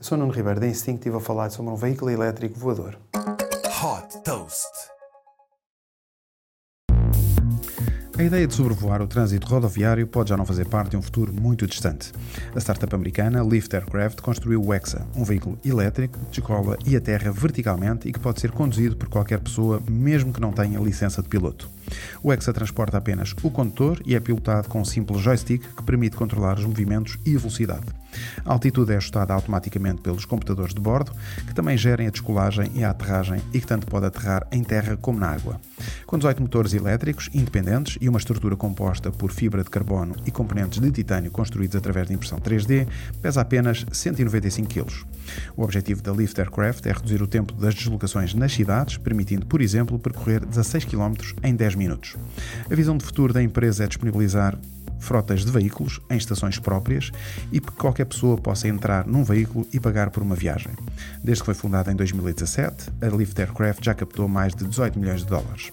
Eu sou Nuno Ribeiro da Instinct e a falar sobre um veículo elétrico voador. Hot Toast. A ideia de sobrevoar o trânsito rodoviário pode já não fazer parte de um futuro muito distante. A startup americana Lift Aircraft construiu o EXA, um veículo elétrico que descola e aterra verticalmente e que pode ser conduzido por qualquer pessoa, mesmo que não tenha licença de piloto. O EXA transporta apenas o condutor e é pilotado com um simples joystick que permite controlar os movimentos e a velocidade. A altitude é ajustada automaticamente pelos computadores de bordo, que também gerem a descolagem e a aterragem e que tanto pode aterrar em terra como na água. Com 18 motores elétricos independentes e uma estrutura composta por fibra de carbono e componentes de titânio construídos através de impressão 3D, pesa apenas 195 kg. O objetivo da Lift Aircraft é reduzir o tempo das deslocações nas cidades, permitindo, por exemplo, percorrer 16 km em 10 minutos. A visão de futuro da empresa é disponibilizar frotas de veículos em estações próprias e que qualquer pessoa possa entrar num veículo e pagar por uma viagem. Desde que foi fundada em 2017, a Lift Aircraft já captou mais de 18 milhões de dólares.